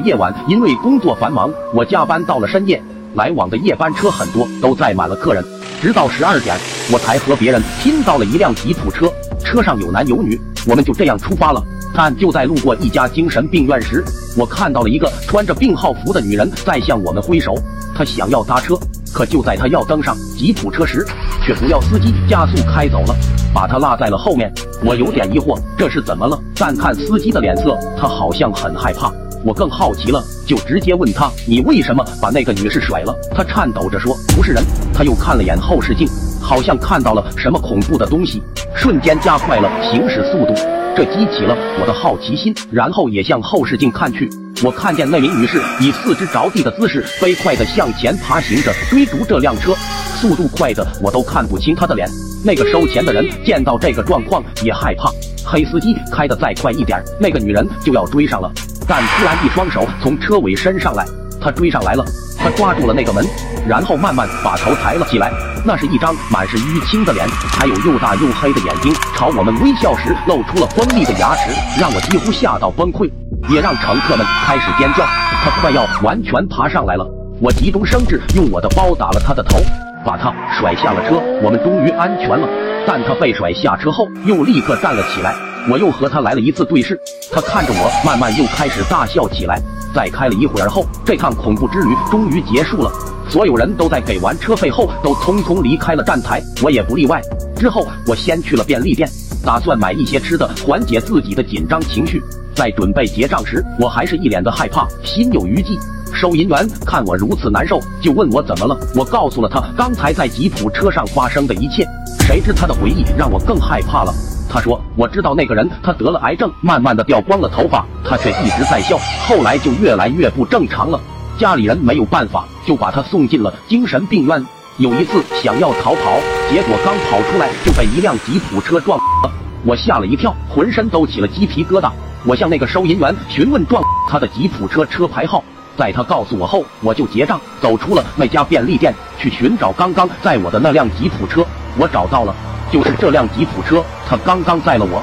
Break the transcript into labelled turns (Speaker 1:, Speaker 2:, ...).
Speaker 1: 夜晚因为工作繁忙，我加班到了深夜，来往的夜班车很多，都载满了客人。直到十二点，我才和别人拼到了一辆吉普车，车上有男有女，我们就这样出发了。但就在路过一家精神病院时，我看到了一个穿着病号服的女人在向我们挥手，她想要搭车，可就在她要登上吉普车时，却不料司机加速开走了，把她落在了后面。我有点疑惑，这是怎么了？但看司机的脸色，他好像很害怕。我更好奇了，就直接问他：“你为什么把那个女士甩了？”他颤抖着说：“不是人。”他又看了眼后视镜，好像看到了什么恐怖的东西，瞬间加快了行驶速度。这激起了我的好奇心，然后也向后视镜看去。我看见那名女士以四肢着地的姿势，飞快地向前爬行着，追逐这辆车，速度快的我都看不清她的脸。那个收钱的人见到这个状况也害怕，黑司机开得再快一点，那个女人就要追上了。但突然一双手从车尾伸上来，他追上来了，他抓住了那个门，然后慢慢把头抬了起来。那是一张满是淤青的脸，还有又大又黑的眼睛，朝我们微笑时露出了锋利的牙齿，让我几乎吓到崩溃，也让乘客们开始尖叫。他快要完全爬上来了，我急中生智，用我的包打了他的头。把他甩下了车，我们终于安全了。但他被甩下车后，又立刻站了起来。我又和他来了一次对视，他看着我，慢慢又开始大笑起来。再开了一会儿后，这趟恐怖之旅终于结束了。所有人都在给完车费后，都匆匆离开了站台，我也不例外。之后，我先去了便利店，打算买一些吃的，缓解自己的紧张情绪。在准备结账时，我还是一脸的害怕，心有余悸。收银员看我如此难受，就问我怎么了。我告诉了他刚才在吉普车上发生的一切。谁知他的回忆让我更害怕了。他说：“我知道那个人，他得了癌症，慢慢的掉光了头发，他却一直在笑，后来就越来越不正常了。家里人没有办法，就把他送进了精神病院。有一次想要逃跑，结果刚跑出来就被一辆吉普车撞了。我吓了一跳，浑身都起了鸡皮疙瘩。我向那个收银员询问撞他的吉普车车牌号。”在他告诉我后，我就结账，走出了那家便利店，去寻找刚刚载我的那辆吉普车。我找到了，就是这辆吉普车，他刚刚载了我。